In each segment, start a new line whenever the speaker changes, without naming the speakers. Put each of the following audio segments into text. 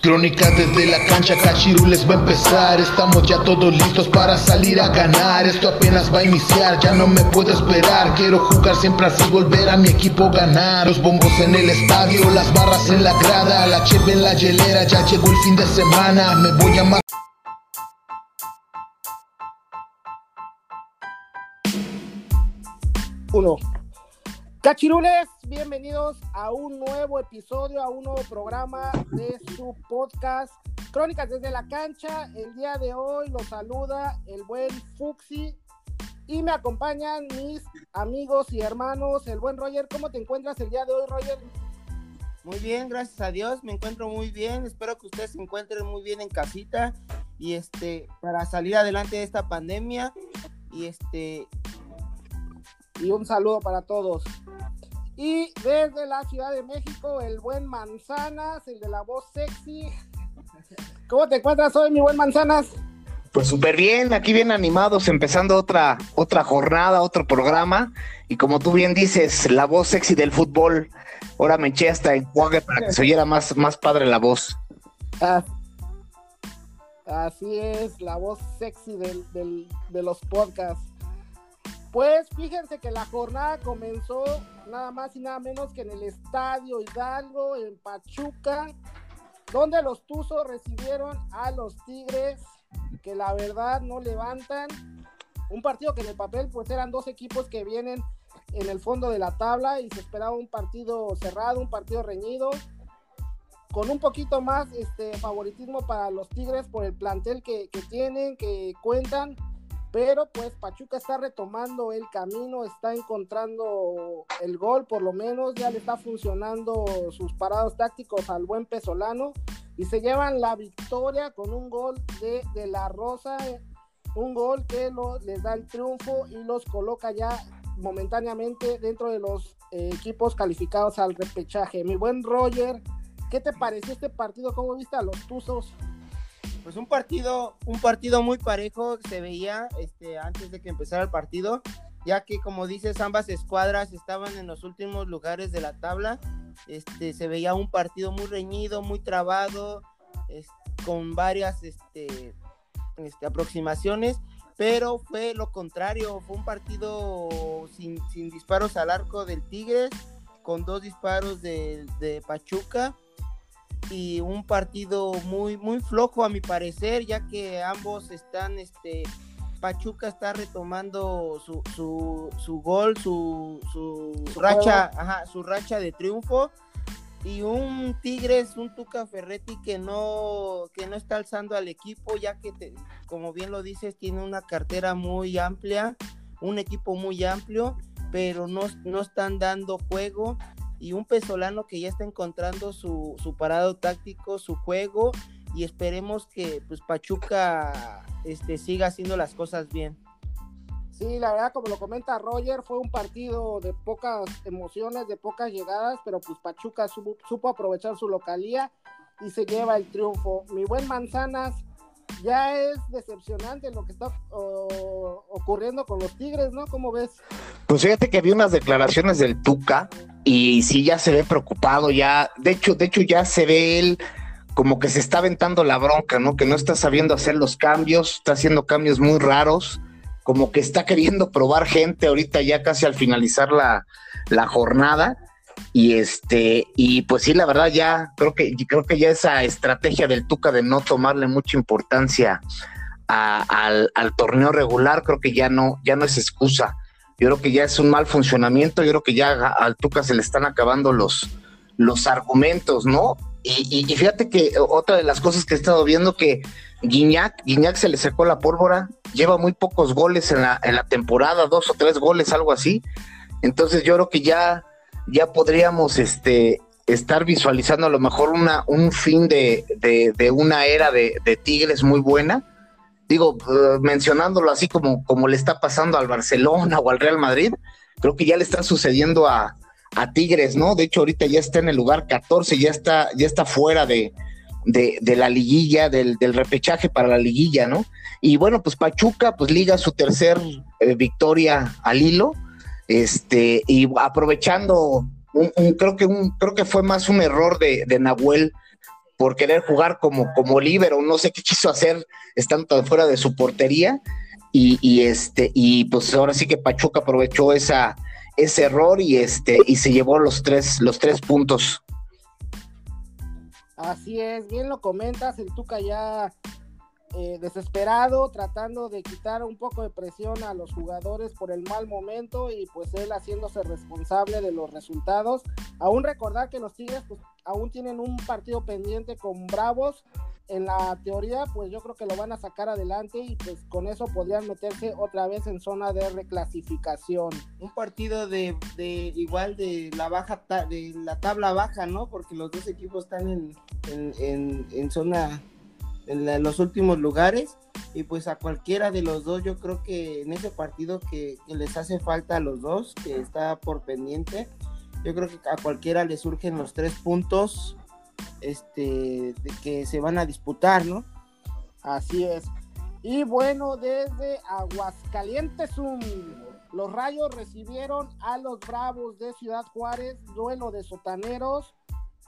Crónica desde la cancha, Cachirules va a empezar. Estamos ya todos listos para salir a ganar. Esto apenas va a iniciar, ya no me puedo esperar. Quiero jugar siempre así, volver a mi equipo ganar. Los bombos en el estadio, las barras en la grada, la cheve en la hielera. Ya llegó el fin de semana, me voy a matar.
Uno. Cachirules, bienvenidos a un nuevo episodio, a un nuevo programa de su podcast Crónicas desde la cancha. El día de hoy los saluda el buen Fuxi y me acompañan mis amigos y hermanos, el buen Roger. ¿Cómo te encuentras el día de hoy, Roger?
Muy bien, gracias a Dios, me encuentro muy bien. Espero que ustedes se encuentren muy bien en casita y este para salir adelante de esta pandemia y este
y un saludo para todos. Y desde la Ciudad de México, el buen Manzanas, el de la voz sexy. ¿Cómo te encuentras hoy, mi buen Manzanas?
Pues súper bien, aquí bien animados, empezando otra, otra jornada, otro programa. Y como tú bien dices, la voz sexy del fútbol. Ahora me eché hasta enjuague para que se oyera más, más padre la voz.
Ah, así es, la voz sexy del, del, de los podcasts. Pues fíjense que la jornada comenzó nada más y nada menos que en el Estadio Hidalgo, en Pachuca, donde los Tuzos recibieron a los Tigres, que la verdad no levantan. Un partido que en el papel pues eran dos equipos que vienen en el fondo de la tabla y se esperaba un partido cerrado, un partido reñido, con un poquito más este, favoritismo para los Tigres por el plantel que, que tienen, que cuentan pero pues Pachuca está retomando el camino, está encontrando el gol, por lo menos ya le está funcionando sus parados tácticos al buen Pesolano y se llevan la victoria con un gol de, de la Rosa, un gol que les da el triunfo y los coloca ya momentáneamente dentro de los eh, equipos calificados al repechaje. Mi buen Roger, ¿qué te pareció este partido? ¿Cómo viste a los Tuzos?
Pues un partido, un partido muy parejo se veía este, antes de que empezara el partido, ya que como dices, ambas escuadras estaban en los últimos lugares de la tabla. Este, se veía un partido muy reñido, muy trabado, con varias este, este, aproximaciones, pero fue lo contrario, fue un partido sin, disparos al arco del Tigres, con dos disparos de Pachuca y un partido muy muy flojo a mi parecer ya que ambos están este Pachuca está retomando su, su, su gol su, su, racha ajá, su racha de triunfo. Y un Tigres un Tuca Ferretti que no que no está alzando al equipo ya que como bien lo dices tiene una cartera muy amplia un equipo muy amplio pero no, no están dando juego y un Pesolano que ya está encontrando su, su parado táctico, su juego y esperemos que pues Pachuca este, siga haciendo las cosas bien.
Sí, la verdad, como lo comenta Roger, fue un partido de pocas emociones, de pocas llegadas, pero pues Pachuca supo, supo aprovechar su localía y se lleva el triunfo. Mi buen Manzanas, ya es decepcionante lo que está ocurriendo con los Tigres, ¿no? ¿Cómo ves?
Pues fíjate que vi unas declaraciones del Tuca y sí ya se ve preocupado, ya, de hecho, de hecho ya se ve él como que se está aventando la bronca, ¿no? Que no está sabiendo hacer los cambios, está haciendo cambios muy raros, como que está queriendo probar gente ahorita ya casi al finalizar la, la jornada. Y este, y pues sí, la verdad, ya creo que creo que ya esa estrategia del Tuca de no tomarle mucha importancia al, al, torneo regular, creo que ya no, ya no es excusa. Yo creo que ya es un mal funcionamiento, yo creo que ya al Tuca se le están acabando los, los argumentos, ¿no? Y, y, y fíjate que otra de las cosas que he estado viendo que Guiñac, Guiñac se le secó la pólvora, lleva muy pocos goles en la, en la temporada, dos o tres goles, algo así. Entonces yo creo que ya, ya podríamos este, estar visualizando a lo mejor una, un fin de, de, una era de, Tigres muy buena. Digo, uh, mencionándolo así como, como le está pasando al Barcelona o al Real Madrid, creo que ya le está sucediendo a, a Tigres, ¿no? De hecho, ahorita ya está en el lugar 14, ya está, ya está fuera de, de, la liguilla, del, del, repechaje para la liguilla, ¿no? Y bueno, pues Pachuca, pues liga su tercer eh, victoria al hilo, este, y aprovechando, un, creo que un, creo que fue más un error de, de Nahuel por querer jugar como, como o no sé qué quiso hacer estando fuera de su portería. Y, este, y pues ahora sí que Pachuca aprovechó esa, ese error y este, y se llevó los tres, los tres puntos.
Así es, bien lo comentas, el Tuca ya eh, desesperado, tratando de quitar un poco de presión a los jugadores por el mal momento y pues él haciéndose responsable de los resultados. Aún recordar que los Tigres pues aún tienen un partido pendiente con Bravos. En la teoría pues yo creo que lo van a sacar adelante y pues con eso podrían meterse otra vez en zona de reclasificación.
Un partido de, igual de la baja de la tabla baja, ¿no? Porque los dos equipos están en zona en, los últimos lugares. Y pues a cualquiera de los dos yo creo que en ese partido que, les hace falta a los dos que está por pendiente yo creo que a cualquiera le surgen los tres puntos este de que se van a disputar no
así es. Y bueno desde Aguascalientes los Rayos recibieron a los Bravos de Ciudad Juárez duelo de sotaneros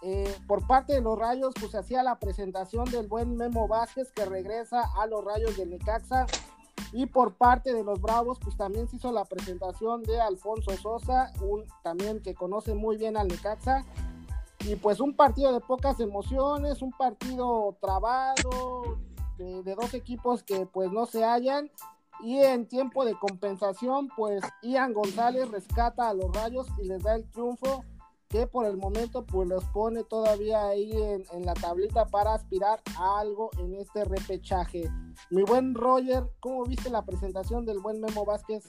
eh, por parte de los Rayos, pues hacía la presentación del buen Memo Vázquez que regresa a los Rayos de Necaxa. Y por parte de los Bravos, pues también se hizo la presentación de Alfonso Sosa, un también que conoce muy bien al Necaxa. Y pues un partido de pocas emociones, un partido trabado, de, de dos equipos que pues no se hallan. Y en tiempo de compensación, pues Ian González rescata a los Rayos y les da el triunfo que por el momento pues los pone todavía ahí en, la tablita para aspirar a algo en este repechaje. Mi buen Roger, ¿cómo viste la presentación del buen Memo Vázquez?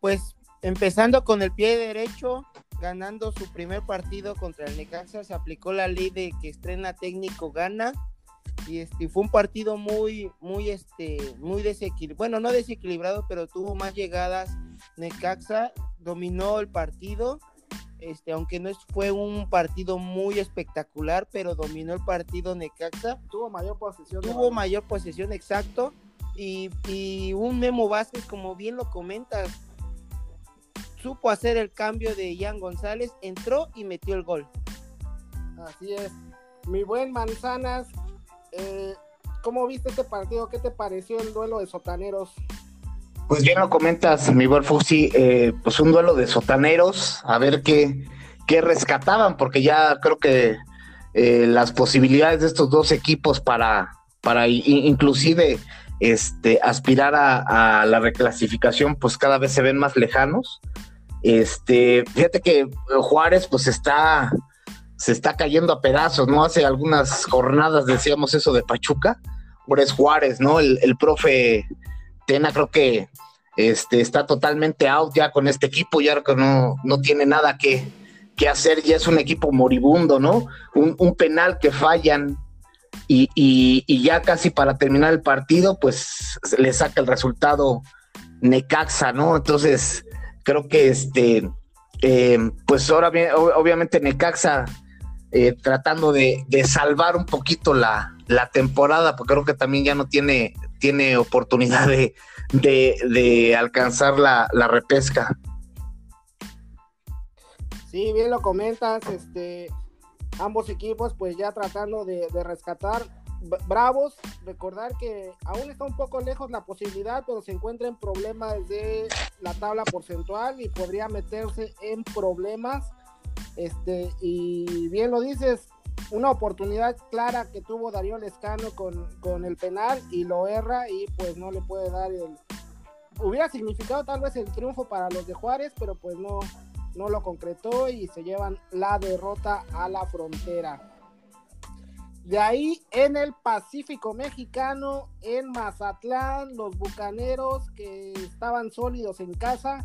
Pues empezando con el pie derecho, ganando su primer partido contra el Necaxa, se aplicó la ley de que estrena técnico gana y este fue un partido muy muy este muy desequilibrado, bueno, no desequilibrado, pero tuvo más llegadas Necaxa dominó el partido, este, aunque no fue un partido muy espectacular, pero dominó el partido Necaxa.
Tuvo mayor posesión.
Tuvo mayor posesión, exacto. Y, y, un Memo Vázquez, como bien lo comentas, supo hacer el cambio de Ian González, entró y metió el gol.
Así es. Mi buen Manzanas, eh, ¿cómo viste este partido? ¿Qué te pareció el duelo de sotaneros?
Pues bien lo comentas, mi buen Fusi, eh, pues un duelo de sotaneros, a ver qué, qué rescataban, porque ya creo que eh, las posibilidades de estos dos equipos para, para inclusive este, aspirar a, la reclasificación, pues cada vez se ven más lejanos. Este, fíjate que Juárez, pues está, se está cayendo a pedazos, ¿no? Hace algunas jornadas decíamos eso de Pachuca, ahora es Juárez, ¿no? El, el profe Tena creo que este, está totalmente out ya con este equipo, ya que no, no tiene nada que, hacer, ya es un equipo moribundo, ¿no? Un, penal que fallan y, ya casi para terminar el partido, pues le saca el resultado Necaxa, ¿no? Entonces, creo que este, eh, pues ahora bien, obviamente Necaxa eh, tratando de, salvar un poquito la, la temporada, porque creo que también ya no tiene tiene oportunidad de, alcanzar la, repesca.
Sí, bien lo comentas, este, ambos equipos pues ya tratando de, rescatar. Bravos, recordar que aún está un poco lejos la posibilidad, pero se encuentra en problemas de la tabla porcentual y podría meterse en problemas. Este, y bien lo dices, una oportunidad clara que tuvo Darío Lescano con, el penal y lo erra y pues no le puede dar el... Hubiera significado tal vez el triunfo para los de Juárez, pero pues no, no lo concretó y se llevan la derrota a la frontera. De ahí en el Pacífico Mexicano, en Mazatlán, los Bucaneros que estaban sólidos en casa,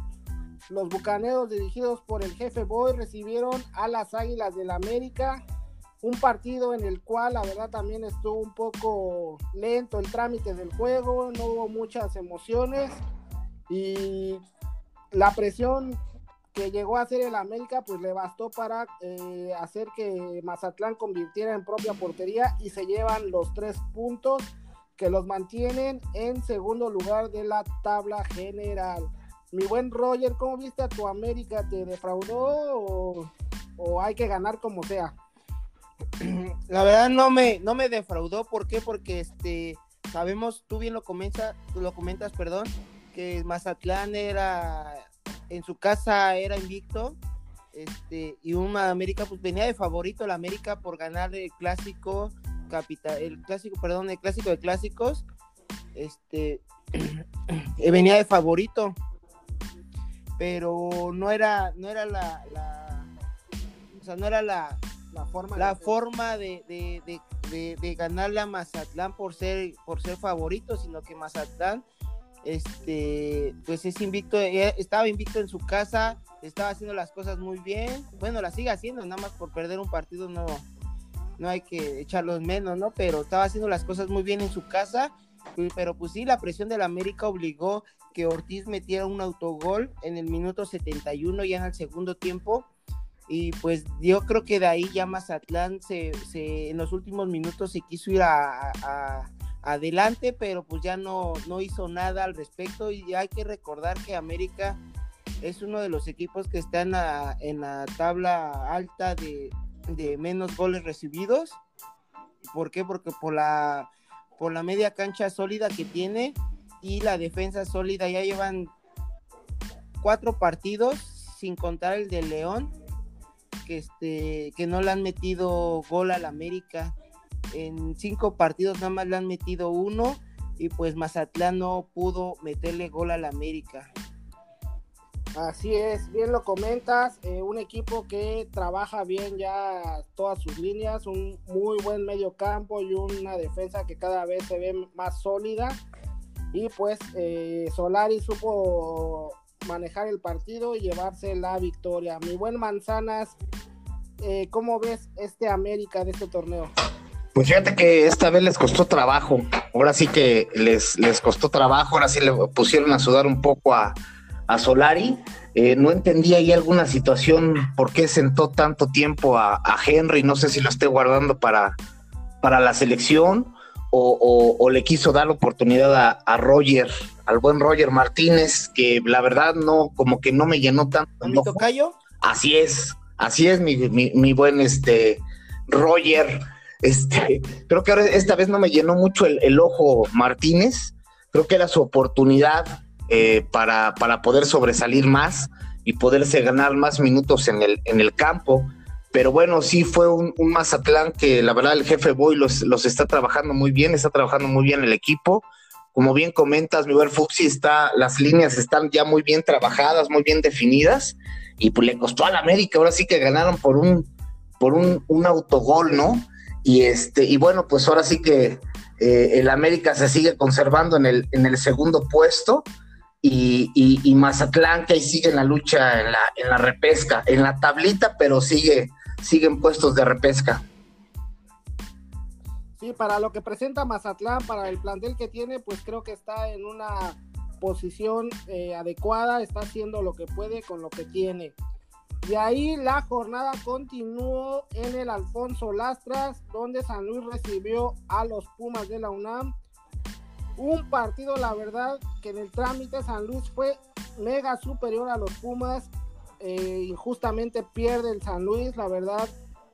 los Bucaneros dirigidos por el jefe Boy recibieron a las Águilas del América un partido en el cual la verdad también estuvo un poco lento el trámite del juego, no hubo muchas emociones y la presión que llegó a hacer el América pues le bastó para eh, hacer que Mazatlán convirtiera en propia portería y se llevan los tres puntos que los mantienen en segundo lugar de la tabla general. Mi buen Roger, ¿cómo viste a tu América? ¿Te defraudó o hay que ganar como sea?
la verdad no me, no me defraudó, ¿por qué? Porque este, sabemos, tú bien lo, comienza, tú lo comentas, perdón, que Mazatlán era, en su casa era invicto, este, y un América pues venía de favorito la América por ganar el clásico capital, el clásico, perdón, el clásico de clásicos, este, venía de favorito, pero no era, no era la, la o sea, no era la,
la forma,
la de, forma de, de, de, de, ganarle a Mazatlán por ser, por ser favorito, sino que Mazatlán este, pues es invicto, eh, estaba invicto en su casa, estaba haciendo las cosas muy bien, bueno, la sigue haciendo, nada más por perder un partido no, no hay que echarlos menos, ¿no? Pero estaba haciendo las cosas muy bien en su casa, pero pues sí, la presión del América obligó que Ortiz metiera un autogol en el minuto 71 ya en el segundo tiempo, y pues yo creo que de ahí ya Mazatlán se, en los últimos minutos se quiso ir a, a adelante, pero pues ya no, no hizo nada al respecto y hay que recordar que América es uno de los equipos que está en la, en la tabla alta de, de, menos goles recibidos. ¿Por qué? Porque por la, por la media cancha sólida que tiene y la defensa sólida ya llevan cuatro partidos sin contar el de León que este que no le han metido gol al América en cinco partidos nada más le han metido uno y pues Mazatlán no pudo meterle gol al América.
Así es, bien lo comentas, eh, un equipo que trabaja bien ya todas sus líneas, un muy buen medio campo y una defensa que cada vez se ve más sólida. Y pues eh, Solari supo manejar el partido y llevarse la victoria. Mi buen Manzanas, eh, ¿cómo ves este América de este torneo?
Pues fíjate que esta vez les costó trabajo. Ahora sí que les, les costó trabajo. Ahora sí le pusieron a sudar un poco a, a Solari. Eh, no entendía ahí alguna situación por qué sentó tanto tiempo a, a Henry. No sé si lo esté guardando para, para la selección o, o, o, le quiso dar la oportunidad a, a, Roger, al buen Roger Martínez, que la verdad no, como que no me llenó tanto.
¿A mi tocayo?
Así es, así es, mi, mi, mi buen este Roger. Este, creo que ahora esta vez no me llenó mucho el, el ojo Martínez. Creo que era su oportunidad eh, para, para, poder sobresalir más y poderse ganar más minutos en el, en el campo. Pero bueno, sí fue un, Mazatlán que la verdad el jefe Boy los, los, está trabajando muy bien, está trabajando muy bien el equipo. Como bien comentas, mi Fuxi está, las líneas están ya muy bien trabajadas, muy bien definidas, y pues le costó al América, ahora sí que ganaron por un, por un, un autogol, ¿no? Y este, y bueno, pues ahora sí que eh, el América se sigue conservando en el, en el segundo puesto. Y, y, y, Mazatlán que ahí sigue en la lucha en la, en la repesca, en la tablita, pero sigue, siguen puestos de repesca.
Sí, para lo que presenta Mazatlán, para el plantel que tiene, pues creo que está en una posición eh, adecuada, está haciendo lo que puede con lo que tiene. De ahí la jornada continuó en el Alfonso Lastras, donde San Luis recibió a los Pumas de la UNAM. Un partido, la verdad, que en el trámite San Luis fue mega superior a los Pumas. Eh, injustamente pierde el San Luis, la verdad.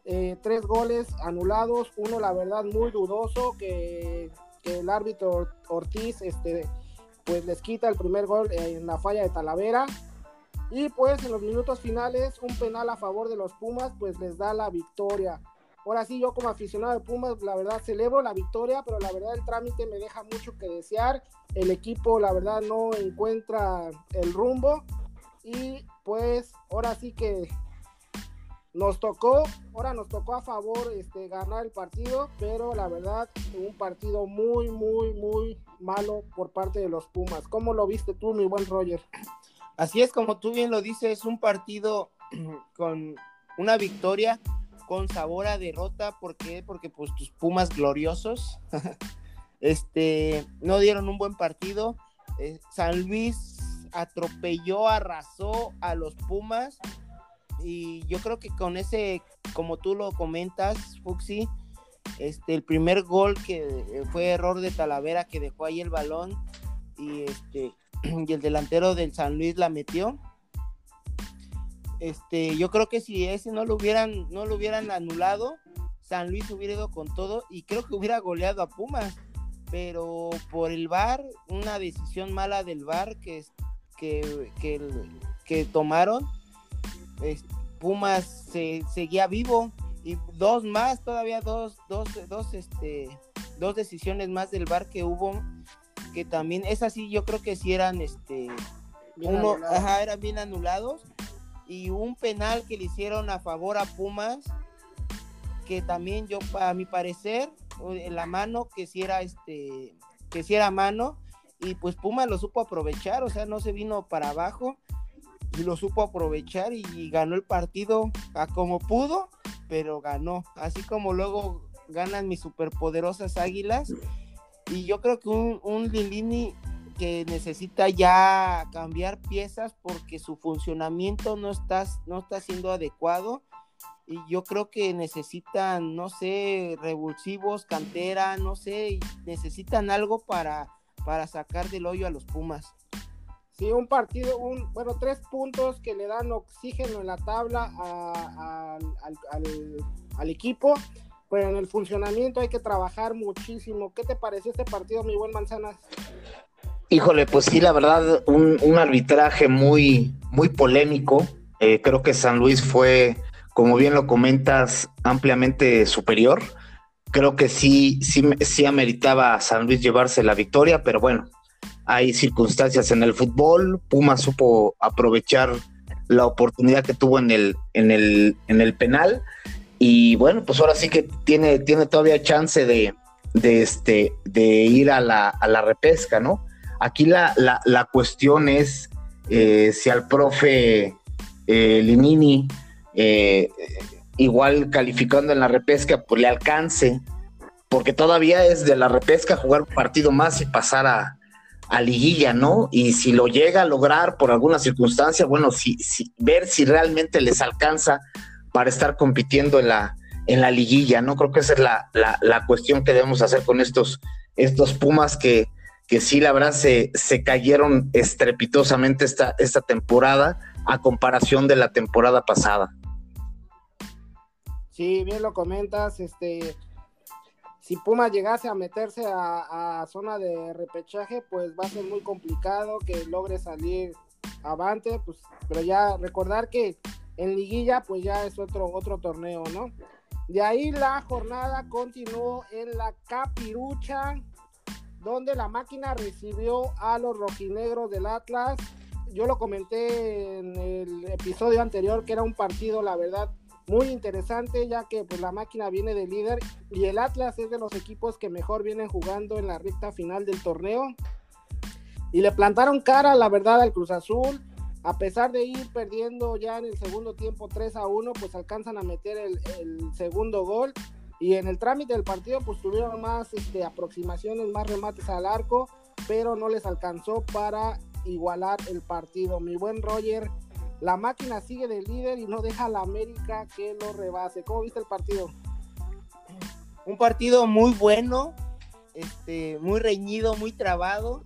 Eh, tres goles anulados, uno la verdad muy dudoso que, que el árbitro Ortiz este, pues les quita el primer gol en la falla de Talavera y pues en los minutos finales, un penal a favor de los Pumas, pues les da la victoria. Ahora sí, yo como aficionado de Pumas, la verdad celebro la victoria, pero la verdad el trámite me deja mucho que desear. El equipo, la verdad, no encuentra el rumbo. Y pues ahora sí que nos tocó, ahora nos tocó a favor este, ganar el partido, pero la verdad, un partido muy, muy, muy malo por parte de los Pumas. ¿Cómo lo viste tú, mi buen Roger?
Así es, como tú bien lo dices, un partido con una victoria con sabor a derrota. ¿Por qué? Porque pues tus Pumas gloriosos este, no dieron un buen partido. Eh, San Luis atropelló, arrasó a los Pumas. Y yo creo que con ese, como tú lo comentas, Fuxi, este, el primer gol que fue error de Talavera que dejó ahí el balón y este y el delantero del San Luis la metió. Este, yo creo que si ese no lo hubieran, no lo hubieran anulado, San Luis hubiera ido con todo y creo que hubiera goleado a Pumas, pero por el VAR, una decisión mala del VAR que, que, que, tomaron, Pumas se, seguía vivo y dos más, todavía dos, dos, dos, este, dos decisiones más del VAR que hubo, que también, esas sí yo creo que sí eran, este, uno, ajá, eran bien anulados y un penal que le hicieron a favor a Pumas que también yo a mi parecer la mano que si era este que si era mano y pues Pumas lo supo aprovechar o sea no se vino para abajo y lo supo aprovechar y ganó el partido a como pudo pero ganó. Así como luego ganan mis superpoderosas águilas y yo creo que un, un Lilini que necesita ya cambiar piezas porque su funcionamiento no está, no está siendo adecuado y yo creo que necesitan, no sé, revulsivos, cantera, no sé, necesitan algo para, para sacar del hoyo a los Pumas.
Sí, un partido, un, bueno, tres puntos que le dan oxígeno en la tabla al, equipo, pero en el funcionamiento hay que trabajar muchísimo. ¿Qué te pareció este partido, mi buen Manzanas?
Híjole, pues sí, la verdad, un, arbitraje muy, muy polémico. Eh, creo que San Luis fue, como bien lo comentas, ampliamente superior. Creo que sí, sí, sí ameritaba a San Luis llevarse la victoria, pero bueno, hay circunstancias en el fútbol. Puma supo aprovechar la oportunidad que tuvo en el, en el, en el penal. Y bueno, pues ahora sí que tiene, tiene todavía chance de, de, este, de ir a la, a la repesca, ¿no? Aquí la, cuestión es eh, si al profe eh, Limini, eh, igual calificando en la repesca, pues le alcance, porque todavía es de la repesca jugar un partido más y pasar a, liguilla, ¿no? Y si lo llega a lograr por alguna circunstancia, bueno, si, ver si realmente les alcanza para estar compitiendo en la, en la liguilla, ¿no? Creo que esa es la, la cuestión que debemos hacer con estos, estos Pumas que, que sí, la verdad, se, se cayeron estrepitosamente esta, esta temporada a comparación de la temporada pasada.
Sí, bien lo comentas, este, si Puma llegase a meterse a, zona de repechaje, pues va a ser muy complicado que logre salir avante, pues, pero ya recordar que en liguilla, pues ya es otro, otro torneo, ¿no? De ahí la jornada continuó en la Capirucha, donde la máquina recibió a los rojinegros del Atlas. Yo lo comenté en el episodio anterior que era un partido, la verdad, muy interesante, ya que pues, la máquina viene de líder y el Atlas es de los equipos que mejor vienen jugando en la recta final del torneo. Y le plantaron cara, la verdad, al Cruz Azul. A pesar de ir perdiendo ya en el segundo tiempo 3 a 1, pues alcanzan a meter el, segundo gol y en el trámite del partido, pues tuvieron más este, aproximaciones, más remates al arco, pero no les alcanzó para igualar el partido. Mi buen Roger, la máquina sigue de líder y no deja a la América que lo rebase. ¿Cómo viste el partido?
Un partido muy bueno, este, muy reñido, muy trabado.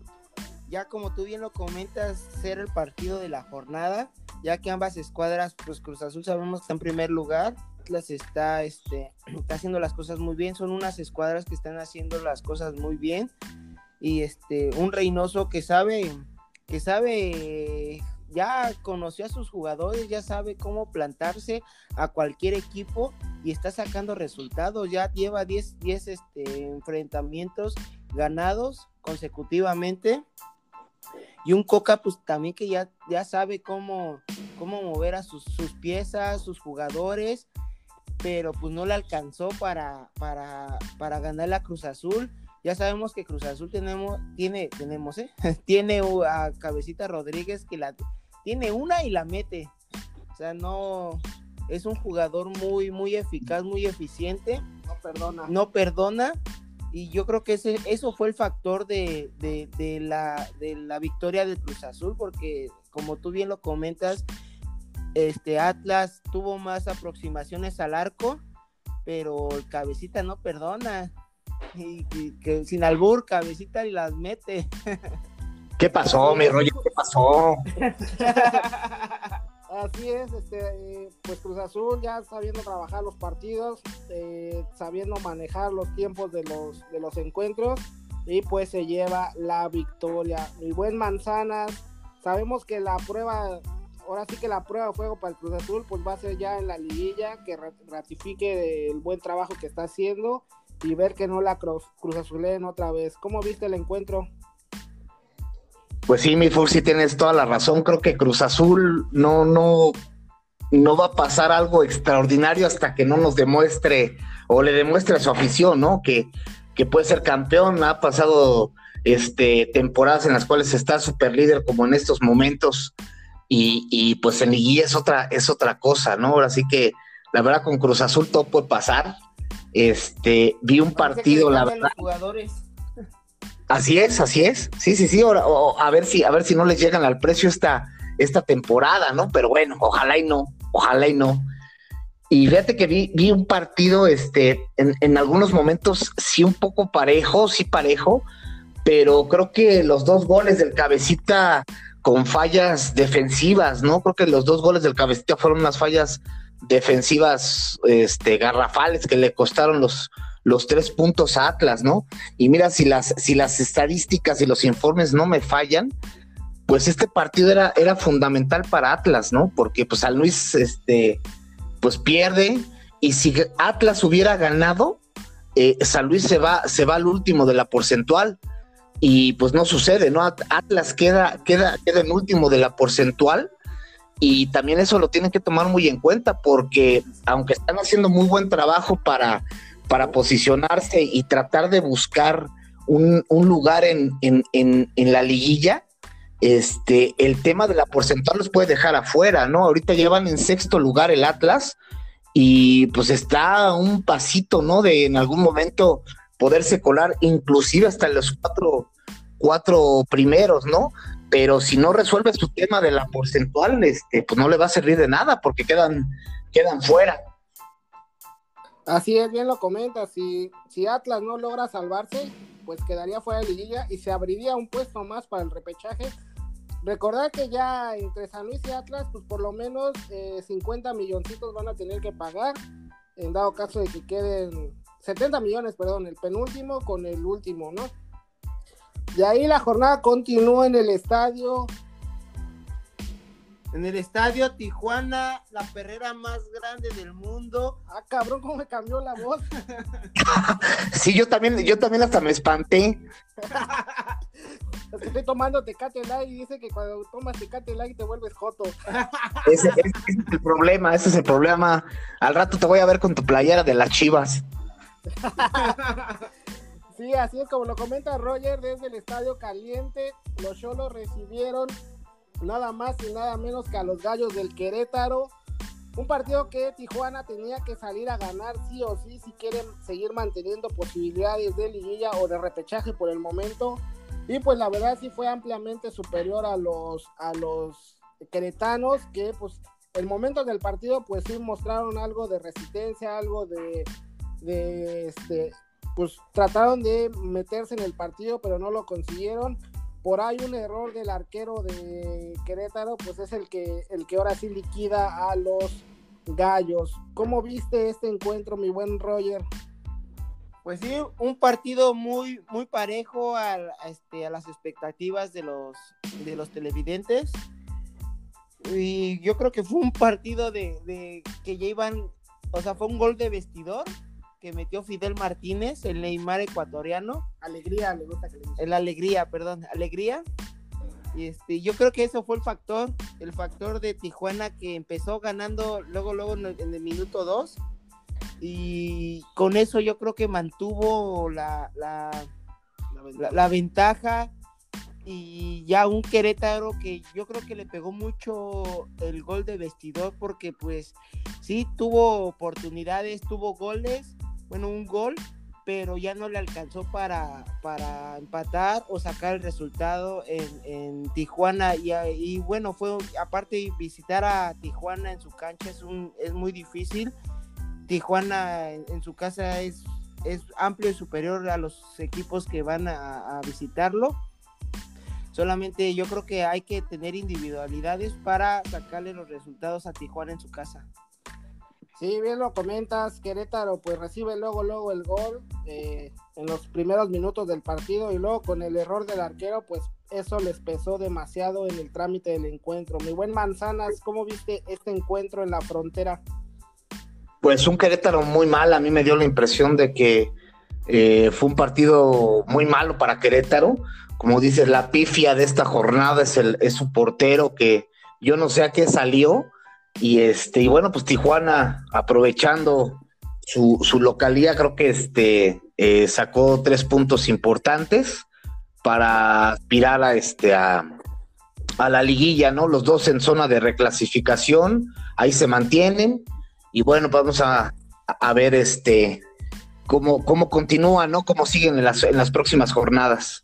Ya como tú bien lo comentas, ser el partido de la jornada, ya que ambas escuadras, pues Cruz Azul sabemos que está en primer lugar Atlas está, este, está haciendo las cosas muy bien. Son unas escuadras que están haciendo las cosas muy bien. Y este, un Reynoso que sabe, que sabe, ya conoció a sus jugadores, ya sabe cómo plantarse a cualquier equipo y está sacando resultados. Ya lleva 10, 10 este, enfrentamientos ganados consecutivamente. Y un Coca, pues también que ya, ya sabe cómo, cómo mover a sus, sus piezas, sus jugadores pero pues no le alcanzó para, para, para ganar la Cruz Azul. Ya sabemos que Cruz Azul tenemos, tiene, tenemos, ¿eh? tiene a Cabecita Rodríguez que la tiene una y la mete. O sea, no es un jugador muy, muy eficaz, muy eficiente.
No perdona.
No perdona. Y yo creo que ese, eso fue el factor de, de, de, la, de la victoria de Cruz Azul, porque como tú bien lo comentas, este Atlas tuvo más aproximaciones al arco, pero el cabecita no perdona. Y, que sin albur, cabecita y las mete.
¿Qué pasó, mi rollo? ¿Qué pasó?
Así es, este, pues Cruz Azul ya sabiendo trabajar los partidos, eh, sabiendo manejar los tiempos de los, de los encuentros y pues se lleva la victoria. Mi buen Manzanas, sabemos que la prueba, ahora sí que la prueba de fuego para el Cruz Azul pues va a ser ya en la liguilla, que ratifique el buen trabajo que está haciendo y ver que no la Cruz, Cruz Azuleen otra vez. ¿Cómo viste el encuentro?
Pues sí, mi sí tienes toda la razón. Creo que Cruz Azul no, no, no va a pasar algo extraordinario hasta que no nos demuestre o le demuestre a su afición, ¿no? Que, que puede ser campeón. Ha pasado este, temporadas en las cuales está súper líder como en estos momentos. Y, y, pues en liguilla es otra, es otra cosa, ¿no? Ahora sí que la verdad con Cruz Azul todo puede pasar. Este, vi un partido, la verdad. jugadores Así es, así es. Sí, sí, sí. a ver si, a ver si no les llegan al precio esta, esta temporada, ¿no? Pero bueno, ojalá y no, ojalá y no. Y fíjate que vi, vi un partido, este, en, en, algunos momentos sí un poco parejo, sí parejo, pero creo que los dos goles del cabecita con fallas defensivas, ¿no? Creo que los dos goles del cabecita fueron unas fallas defensivas, este, garrafales que le costaron los, los tres puntos a Atlas, ¿no? Y mira, si las, si las estadísticas y los informes no me fallan, pues este partido era, era fundamental para Atlas, ¿no? Porque pues San Luis, este, pues pierde, y si Atlas hubiera ganado, eh, San Luis se va, se va al último de la porcentual, y pues no sucede, ¿no? Atlas queda, queda, queda en último de la porcentual, y también eso lo tienen que tomar muy en cuenta, porque aunque están haciendo muy buen trabajo para para posicionarse y tratar de buscar un, lugar en, la liguilla, este, el tema de la porcentual los puede dejar afuera, ¿no? Ahorita llevan en sexto lugar el Atlas y pues está un pasito, ¿no? De en algún momento poderse colar inclusive hasta los cuatro, cuatro primeros, ¿no? Pero si no resuelve su tema de la porcentual, este, pues no le va a servir de nada porque quedan, quedan fuera.
Así es, bien lo comenta. Si, si Atlas no logra salvarse, pues quedaría fuera de liguilla y se abriría un puesto más para el repechaje. Recordar que ya entre San Luis y Atlas, pues por lo menos 50 eh, milloncitos van a tener que pagar, en dado caso de que queden 70 millones, perdón, el penúltimo con el último, ¿no? De ahí la jornada continúa en el estadio
en el estadio Tijuana, la perrera más grande del mundo.
Ah, cabrón, cómo me cambió la voz.
sí, yo también, yo también hasta me espanté.
es que estoy tomando Tecate Light y dice que cuando tomas Tecate Light te vuelves joto.
ese, ese, es el problema, ese es el problema. Al rato te voy a ver con tu playera de las chivas.
sí, así es como lo comenta Roger desde el estadio caliente. Los cholos recibieron nada más y nada menos que a los gallos del Querétaro. Un partido que Tijuana tenía que salir a ganar sí o sí si quieren seguir manteniendo posibilidades de liguilla o de repechaje por el momento. Y pues la verdad sí fue ampliamente superior a los, a los queretanos que pues el momento del partido pues sí mostraron algo de resistencia, algo de, este, pues trataron de meterse en el partido pero no lo consiguieron por ahí un error del arquero de Querétaro, pues es el que, el que ahora sí liquida a los gallos. ¿Cómo viste este encuentro, mi buen Roger?
Pues sí, un partido muy, muy parejo a, este, a las expectativas de los, de los televidentes. Y yo creo que fue un partido de, de que ya iban, o sea, fue un gol de vestidor que metió Fidel Martínez, el Neymar ecuatoriano.
Alegría, le gusta que le
El alegría, perdón, alegría. Y este, yo creo que eso fue el factor, el factor de Tijuana que empezó ganando luego, luego en el, minuto 2. Y con eso yo creo que mantuvo la, la, la, ventaja. Y ya un Querétaro que yo creo que le pegó mucho el gol de vestidor porque pues sí tuvo oportunidades, tuvo goles, bueno, un gol, pero ya no le alcanzó para, para empatar o sacar el resultado en, Tijuana. Y, bueno, fue aparte visitar a Tijuana en su cancha es, un, es muy difícil. Tijuana en, su casa es, es amplio y superior a los equipos que van a, visitarlo. Solamente yo creo que hay que tener individualidades para sacarle los resultados a Tijuana en su casa.
Sí, bien lo comentas, Querétaro pues recibe luego, luego el gol eh, en los primeros minutos del partido y luego con el error del arquero pues eso les pesó demasiado en el trámite del encuentro. Mi buen Manzanas, ¿cómo viste este encuentro en la frontera?
Pues un Querétaro muy mal, a mí me dio la impresión de que eh, fue un partido muy malo para Querétaro. Como dices, la pifia de esta jornada es, el, es su portero que yo no sé a qué salió y este, y bueno, pues Tijuana, aprovechando su, su localía, creo que este eh, sacó tres puntos importantes para aspirar a este a, a, la liguilla, ¿no? Los dos en zona de reclasificación, ahí se mantienen. Y bueno, vamos a, a ver este cómo, cómo continúa, ¿no? Cómo siguen en las, en las próximas jornadas.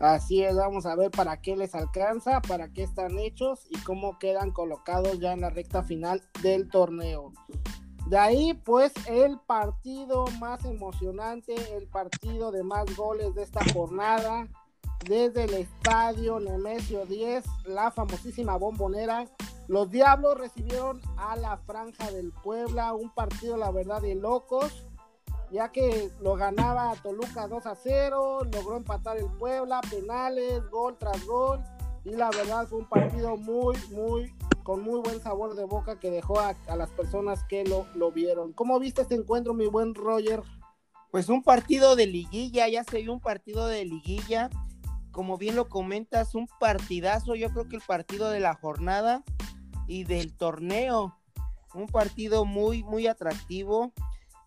Así es, vamos a ver para qué les alcanza, para qué están hechos y cómo quedan colocados ya en la recta final del torneo. De ahí, pues, el partido más emocionante, el partido de más goles de esta jornada, desde el estadio Nemesio 10, la famosísima bombonera. Los Diablos recibieron a la Franja del Puebla, un partido, la verdad, de locos ya que lo ganaba Toluca 2 a 0, logró empatar el Puebla, penales, gol tras gol, y la verdad fue un partido muy, muy, con muy buen sabor de boca que dejó a, las personas que lo, lo vieron. ¿Cómo viste este encuentro, mi buen Roger?
Pues un partido de liguilla, ya se vio un partido de liguilla, como bien lo comentas, un partidazo, yo creo que el partido de la jornada y del torneo, un partido muy, muy atractivo.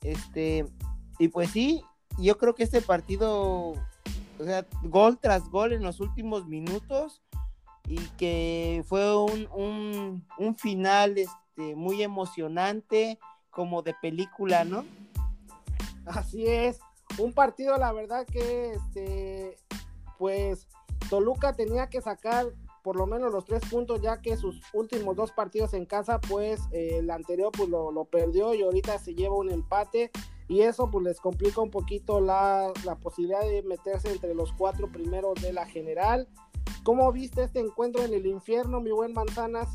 Este, y pues sí, yo creo que este partido, o sea, gol tras gol en los últimos minutos y que fue un, un, final este, muy emocionante, como de película, ¿no?
Así es, un partido, la verdad que, este, pues, Toluca tenía que sacar por lo menos los tres puntos, ya que sus últimos dos partidos en casa, pues eh, el anterior pues lo, lo, perdió y ahorita se lleva un empate y eso pues les complica un poquito la, posibilidad de meterse entre los cuatro primeros de la general. ¿Cómo viste este encuentro en el infierno, mi buen Manzanas?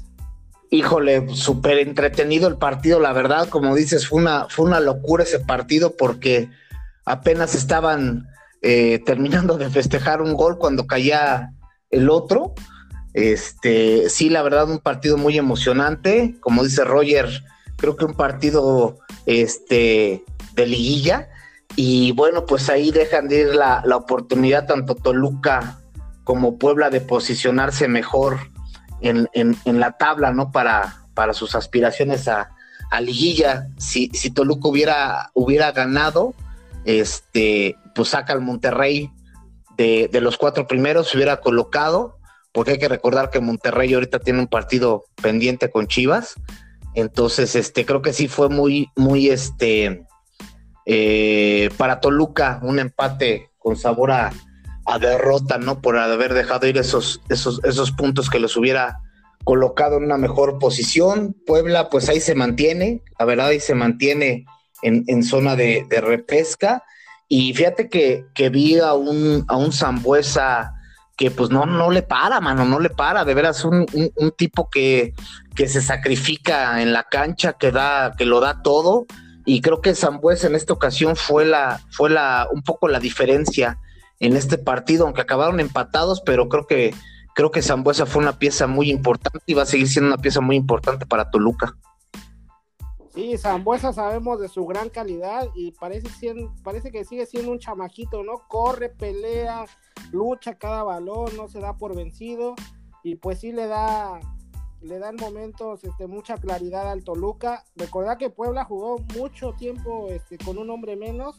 Híjole, súper entretenido el partido, la verdad, como dices, fue una, fue una locura ese partido porque apenas estaban eh, terminando de festejar un gol cuando caía el otro. Este, sí, la verdad, un partido muy emocionante. Como dice Roger, creo que un partido este, de liguilla. Y bueno, pues ahí dejan de ir la, oportunidad tanto Toluca como Puebla de posicionarse mejor en, la tabla, ¿no? Para, para sus aspiraciones a, liguilla. Si, si, Toluca hubiera, hubiera ganado, este, pues saca al Monterrey de, de, los cuatro primeros, se hubiera colocado, porque hay que recordar que Monterrey ahorita tiene un partido pendiente con Chivas. Entonces, este, creo que sí fue muy, muy, este, eh, para Toluca, un empate con sabor a, derrota, ¿no? Por haber dejado ir esos, esos, puntos que los hubiera colocado en una mejor posición. Puebla, pues ahí se mantiene, la verdad, ahí se mantiene en, zona de, repesca. Y fíjate que, vi a un, a un Zambuesa que pues no, no le para, mano, no le para, de veras, un, un, tipo que, que se sacrifica en la cancha, que da, que lo da todo y creo que Zambuesa en esta ocasión fue la, fue la, un poco la diferencia en este partido, aunque acabaron empatados, pero creo que, creo que Zambuesa fue una pieza muy importante y va a seguir siendo una pieza muy importante para Toluca.
Sí, Zambuesa sabemos de su gran calidad y parece, parece que sigue siendo un chamajito, ¿no? Corre, pelea, lucha cada balón, no se da por vencido y pues sí le da le dan momentos este, mucha claridad al Toluca. Recordad que Puebla jugó mucho tiempo este, con un hombre menos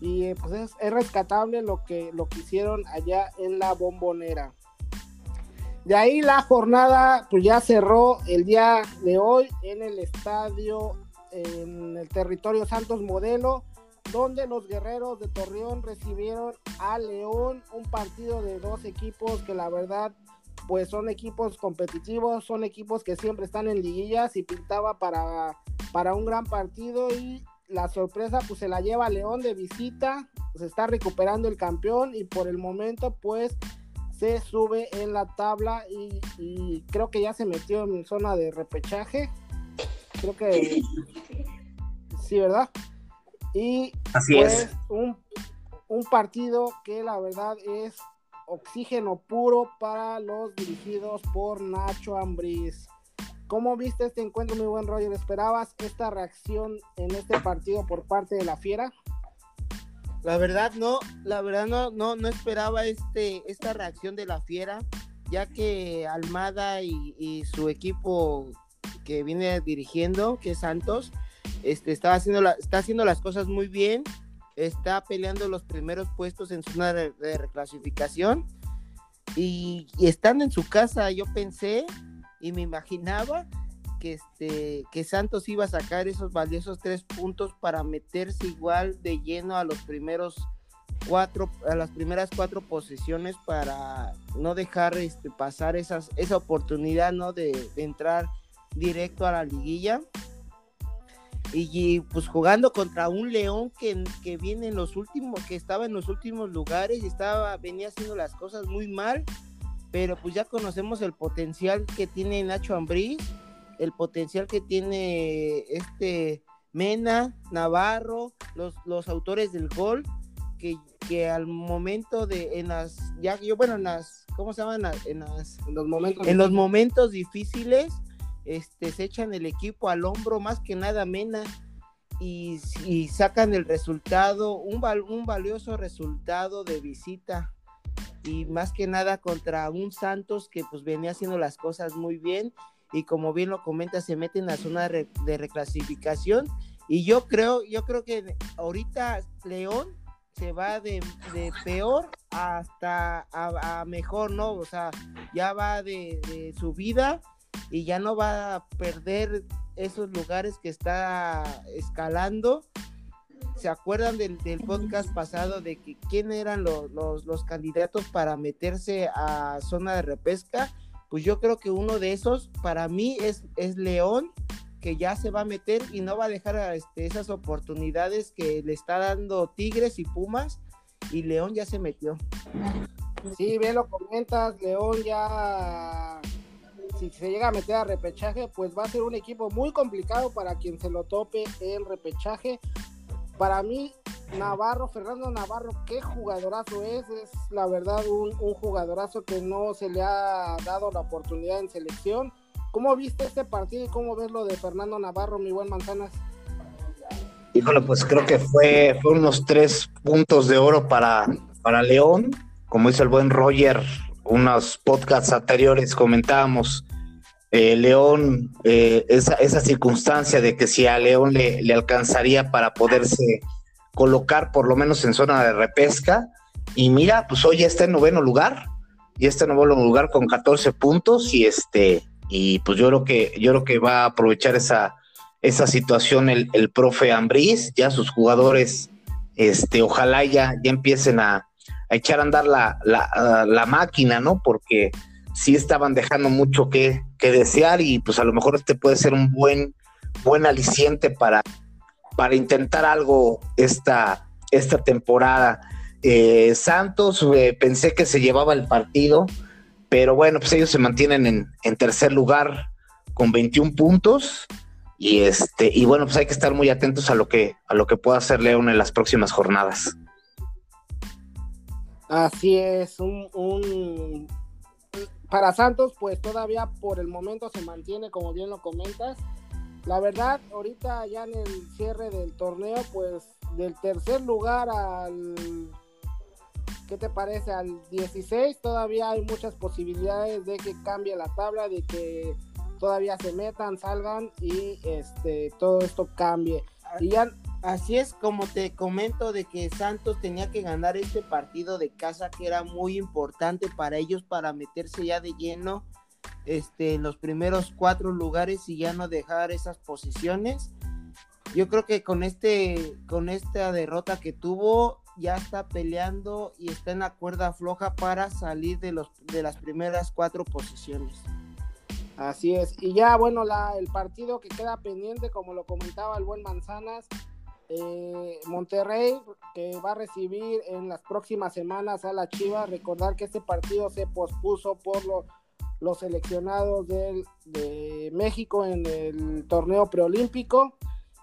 y eh, pues es, rescatable lo que, lo que hicieron allá en la bombonera. De ahí la jornada pues ya cerró el día de hoy en el estadio, en el territorio Santos Modelo, donde los guerreros de Torreón recibieron a León, un partido de dos equipos que la verdad pues son equipos competitivos, son equipos que siempre están en liguillas y pintaba para, para un gran partido y la sorpresa pues se la lleva León de visita, se está recuperando el campeón y por el momento pues se sube en la tabla y, creo que ya se metió en zona de repechaje. Creo que sí, ¿verdad? Y
Así
pues
es.
Un, un partido que la verdad es oxígeno puro para los dirigidos por Nacho Ambriz. ¿Cómo viste este encuentro, mi buen Roger? ¿Esperabas esta reacción en este partido por parte de la Fiera?
La verdad no, la verdad no, no, no esperaba este, esta reacción de la Fiera, ya que Almada y, su equipo que viene dirigiendo, que es Santos, este, está, haciendo la, está haciendo las cosas muy bien, está peleando los primeros puestos en zona de, de reclasificación y, estando en su casa yo pensé y me imaginaba que, este, que Santos iba a sacar esos valiosos tres puntos para meterse igual de lleno a los primeros cuatro, a las primeras cuatro posiciones para no dejar este, pasar esas, esa oportunidad ¿no? de entrar directo a la liguilla. Y, pues jugando contra un León que, que viene en los últimos, que estaba en los últimos lugares y estaba, venía haciendo las cosas muy mal, pero pues ya conocemos el potencial que tiene Nacho Ambriz, el potencial que tiene este Mena, Navarro, los, los autores del gol, que, que al momento de, en las, ya yo, bueno, en las, ¿cómo se llaman? En, las,
en los momentos,
en los momentos difíciles, este, se echan el equipo al hombro, más que nada Mena, y, sacan el resultado, un, val, un, valioso resultado de visita, y más que nada contra un Santos que pues venía haciendo las cosas muy bien, y como bien lo comenta, se mete en la zona de, re, de reclasificación, y yo creo, yo creo que ahorita León se va de, de peor hasta a, mejor, ¿no? O sea, ya va de, de subida y ya no va a perder esos lugares que está escalando. ¿Se acuerdan del, del podcast pasado de que quién eran los, los, los, candidatos para meterse a zona de repesca? Pues yo creo que uno de esos para mí es, es León, que ya se va a meter y no va a dejar este, esas oportunidades que le está dando Tigres y Pumas y León ya se metió.
Sí, bien lo comentas, León ya si se llega a meter a repechaje, pues va a ser un equipo muy complicado para quien se lo tope en repechaje. Para mí, Navarro, Fernando Navarro, qué jugadorazo es, es la verdad un, jugadorazo que no se le ha dado la oportunidad en selección. ¿Cómo viste este partido y cómo ves lo de Fernando Navarro, mi buen Manzanas?
Híjole, pues creo que fue, fue unos tres puntos de oro para, para León. Como dice el buen Roger, unos podcasts anteriores comentábamos, eh, León, eh, esa, circunstancia de que si a León le, alcanzaría para poderse colocar por lo menos en zona de repesca. Y mira, pues hoy está en noveno lugar, y está en noveno lugar con 14 puntos, y este, y pues yo creo que, yo creo que va a aprovechar esa, esa situación el, profe Ambriz, ya sus jugadores, este, ojalá ya, ya empiecen a, a echar a andar la, la, la, máquina, ¿no? Porque sí estaban dejando mucho que, que, desear y pues a lo mejor este puede ser un buen, buen aliciente para, para intentar algo esta, esta temporada. Eh, Santos, eh, pensé que se llevaba el partido, pero bueno, pues ellos se mantienen en, en tercer lugar con 21 puntos. Y este, y bueno, pues hay que estar muy atentos a lo que, a lo que pueda hacer León en las próximas jornadas.
Así es, un, un, para Santos, pues todavía por el momento se mantiene, como bien lo comentas. La verdad, ahorita ya en el cierre del torneo, pues del tercer lugar al, ¿qué te parece? Al 16, todavía hay muchas posibilidades de que cambie la tabla, de que todavía se metan, salgan y este todo esto cambie. Y ya
Así es como te comento de que Santos tenía que ganar este partido de casa que era muy importante para ellos para meterse ya de lleno este, en los primeros cuatro lugares y ya no dejar esas posiciones. Yo creo que con este con esta derrota que tuvo ya está peleando y está en la cuerda floja para salir de los de las primeras cuatro posiciones.
Así es. Y ya bueno, el partido que queda pendiente, como lo comentaba el buen Manzanas, eh, Monterrey, que va a recibir en las próximas semanas a la Chivas. Recordar que este partido se pospuso por los seleccionados de México en el torneo preolímpico.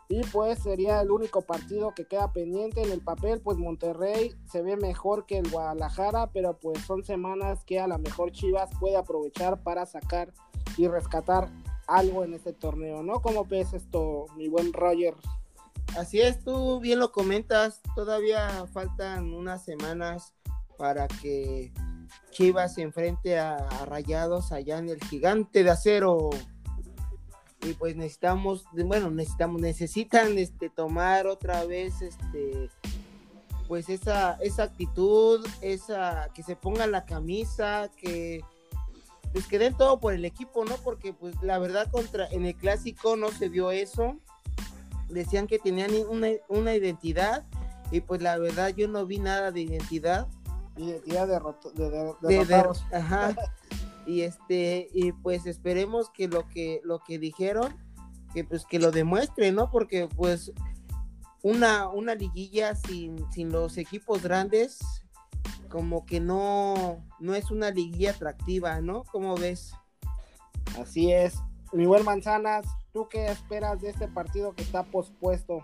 Y pues sería el único partido que queda pendiente en el papel, pues Monterrey se ve mejor que el Guadalajara, pero pues son semanas que a lo mejor Chivas puede aprovechar para sacar y rescatar algo en este torneo, ¿no? ¿Cómo ves esto, mi buen Roger?
Así es, tú bien lo comentas, todavía faltan unas semanas para que Chivas se enfrente a, Rayados allá en el gigante de acero. Y pues necesitamos, bueno, necesitamos, necesitan este tomar otra vez este pues esa, esa actitud, esa, que se pongan la camisa, que pues que den todo por el equipo, ¿no? Porque pues la verdad contra en el clásico no se vio eso decían que tenían una, identidad y pues la verdad yo no vi nada de identidad.
Identidad de,
de, ajá. y este y pues esperemos que lo que lo que dijeron que pues que lo demuestre, ¿no? Porque pues una, una liguilla sin, sin los equipos grandes como que no no es una liguilla atractiva, ¿no? ¿Cómo ves?
Así es. Mi buen Manzanas, ¿Tú qué esperas de este partido que está pospuesto?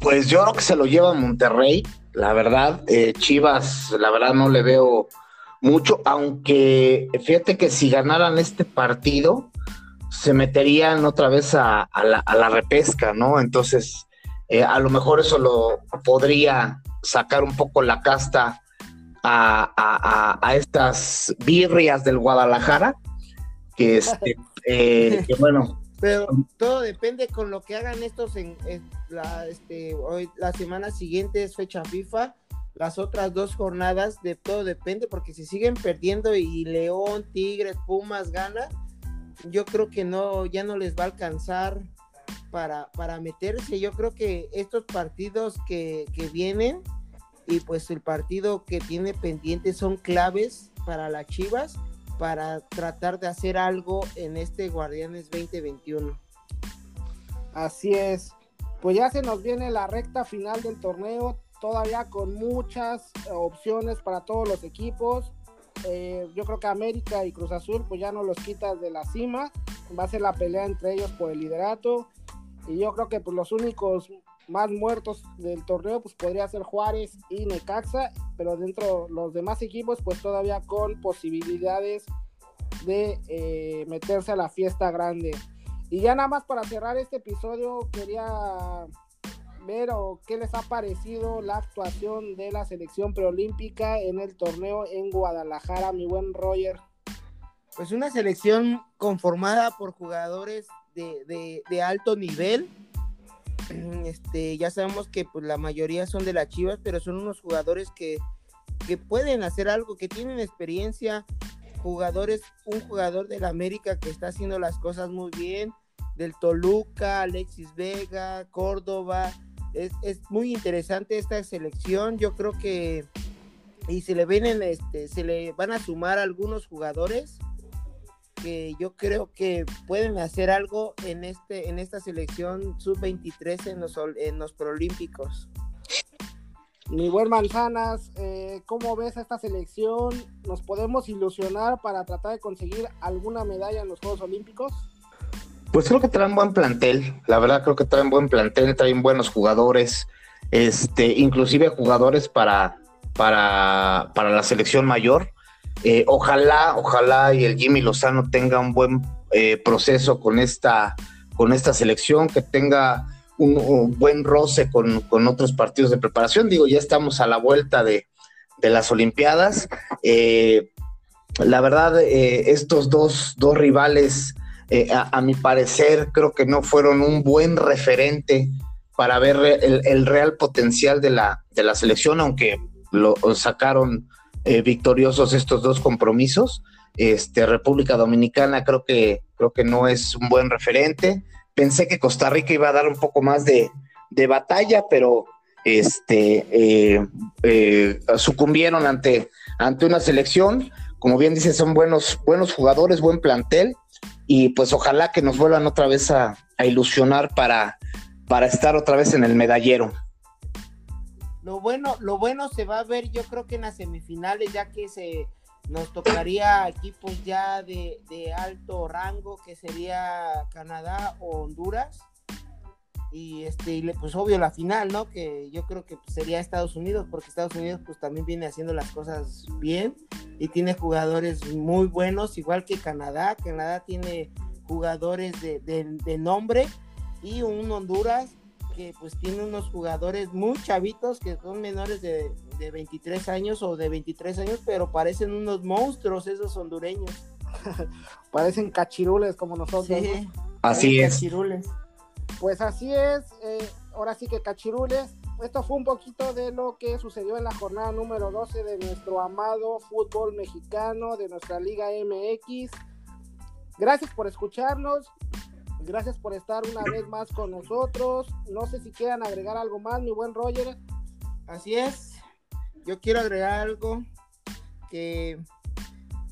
Pues yo creo que se lo lleva Monterrey, la verdad. Eh, Chivas, la verdad no le veo mucho, aunque fíjate que si ganaran este partido, se meterían otra vez a, la, repesca, ¿no? Entonces, eh, a lo mejor eso lo podría sacar un poco la casta a estas birrias del Guadalajara, que, este, eh, que bueno,
pero todo depende con lo que hagan estos en, la, este, hoy, la semana siguiente es fecha FIFA. Las otras dos jornadas, de todo depende, porque si siguen perdiendo y León, Tigres, Pumas gana, yo creo que no, ya no les va a alcanzar para, para meterse. Yo creo que estos partidos que, que vienen y pues el partido que tiene pendiente son claves para las Chivas para tratar de hacer algo en este Guardianes 2021.
Así es. Pues ya se nos viene la recta final del torneo, todavía con muchas opciones para todos los equipos. Eh, yo creo que América y Cruz Azul pues ya no los quitas de la cima. Va a ser la pelea entre ellos por el liderato. Y yo creo que pues, los únicos más muertos del torneo pues podría ser Juárez y Necaxa, pero dentro los demás equipos pues todavía con posibilidades de eh, meterse a la fiesta grande. Y ya nada más para cerrar este episodio quería ver o qué les ha parecido la actuación de la selección preolímpica en el torneo en Guadalajara, mi buen Roger.
Pues una selección conformada por jugadores de, de alto nivel, este, ya sabemos que pues, la mayoría son de las Chivas, pero son unos jugadores que, que pueden hacer algo, que tienen experiencia, jugadores, un jugador del América que está haciendo las cosas muy bien, del Toluca, Alexis Vega, Córdoba, es, es muy interesante esta selección, yo creo que y se le vienen, este, se le van a sumar algunos jugadores que yo creo que pueden hacer algo en este en esta selección sub-23 en los, en los Proolímpicos.
Mi buen Manzanas, eh, ¿cómo ves esta selección? ¿Nos podemos ilusionar para tratar de conseguir alguna medalla en los Juegos Olímpicos?
Pues creo que traen buen plantel, la verdad creo que traen buen plantel, traen buenos jugadores, este, inclusive jugadores para, para, para la selección mayor. Eh, ojalá, ojalá y el Jimmy Lozano tenga un buen eh, proceso con esta, con esta selección, que tenga un, buen roce con, otros partidos de preparación. Digo, ya estamos a la vuelta de, las Olimpiadas. Eh, la verdad, estos dos, dos rivales, a, mi parecer, creo que no fueron un buen referente para ver el, real potencial de la, de la selección, aunque lo sacaron eh, victoriosos estos dos compromisos. Este, República Dominicana creo que, creo que no es un buen referente. Pensé que Costa Rica iba a dar un poco más de, batalla, pero este, eh, eh, sucumbieron ante, ante una selección. Como bien dice, son buenos, buenos jugadores, buen plantel. Y pues ojalá que nos vuelvan otra vez a, ilusionar para, para estar otra vez en el medallero.
Lo bueno, lo bueno se va a ver yo creo que en las semifinales, ya que se nos tocaría equipos ya de, de alto rango, que sería Canadá o Honduras. Y este pues obvio la final no que yo creo que pues, sería Estados Unidos porque Estados Unidos pues también viene haciendo las cosas bien y tiene jugadores muy buenos igual que Canadá. Canadá tiene jugadores de, nombre y un Honduras que pues tiene unos jugadores muy chavitos que son menores de, 23 años o de 23 años pero parecen unos monstruos esos hondureños
parecen cachirules como nosotros
así es
cachirules. Pues así es, eh, ahora sí que cachirules. Esto fue un poquito de lo que sucedió en la jornada número 12 de nuestro amado fútbol mexicano, de nuestra Liga MX. Gracias por escucharnos, gracias por estar una vez más con nosotros. No sé si quieran agregar algo más, mi buen Roger.
Así es, yo quiero agregar algo, que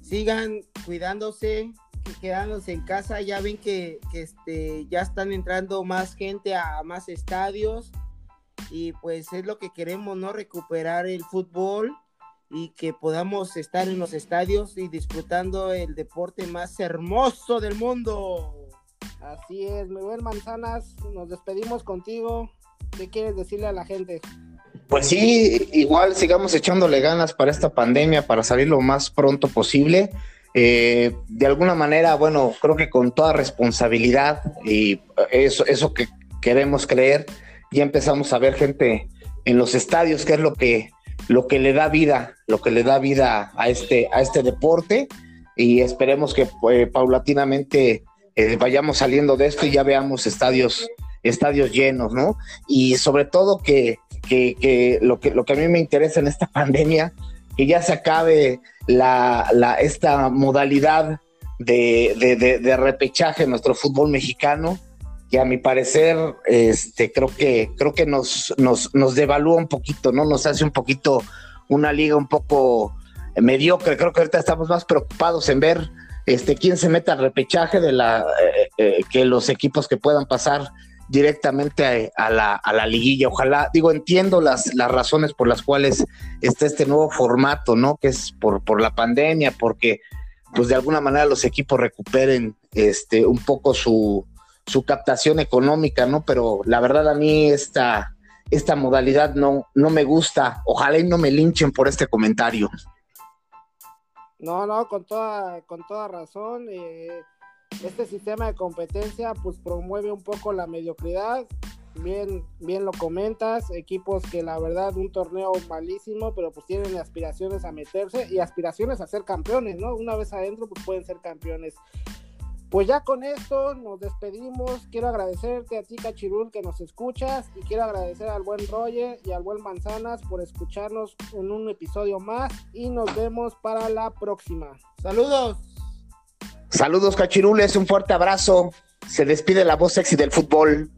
sigan cuidándose, quedándose en casa. Ya ven que, este, ya están entrando más gente a, más estadios y pues es lo que queremos, ¿no? Recuperar el fútbol y que podamos estar en los estadios y disfrutando el deporte más hermoso del mundo.
Así es, Miguel Manzanas, nos despedimos contigo. ¿Qué quieres decirle a la gente?
Pues sí, igual sigamos echándole ganas para esta pandemia, para salir lo más pronto posible. Eh, de alguna manera, bueno, creo que con toda responsabilidad y eso, eso que queremos creer, ya empezamos a ver gente en los estadios, que es lo que, lo que le da vida, lo que le da vida a este, a este deporte y esperemos que pues, paulatinamente eh, vayamos saliendo de esto y ya veamos estadios, estadios llenos, ¿no? Y sobre todo que, que, lo que lo que a mí me interesa en esta pandemia que ya se acabe la, esta modalidad de, repechaje en nuestro fútbol mexicano, que a mi parecer, este, creo que, creo que nos, nos, nos devalúa un poquito, ¿no? Nos hace un poquito una liga un poco mediocre. Creo que ahorita estamos más preocupados en ver este, quién se mete al repechaje de la, eh, eh, que los equipos que puedan pasar directamente a, la, a, la, liguilla. Ojalá, digo, entiendo las, las razones por las cuales está este nuevo formato, ¿no? Que es por, por la pandemia, porque pues de alguna manera los equipos recuperen este, un poco su, su captación económica, ¿no? Pero la verdad a mí esta, esta modalidad no, no me gusta. Ojalá y no me linchen por este comentario.
No, no, con toda, con toda razón. Eh, este sistema de competencia pues promueve un poco la mediocridad. Bien, bien lo comentas, equipos que la verdad un torneo malísimo, pero pues tienen aspiraciones a meterse y aspiraciones a ser campeones, ¿no? Una vez adentro pues pueden ser campeones. Pues ya con esto nos despedimos. Quiero agradecerte a ti, Cachirul, que nos escuchas. Y quiero agradecer al buen Roger y al buen Manzanas por escucharnos en un episodio más. Y nos vemos para la próxima.
Saludos.
Saludos, cachirules, un fuerte abrazo. Se despide la voz sexy del fútbol.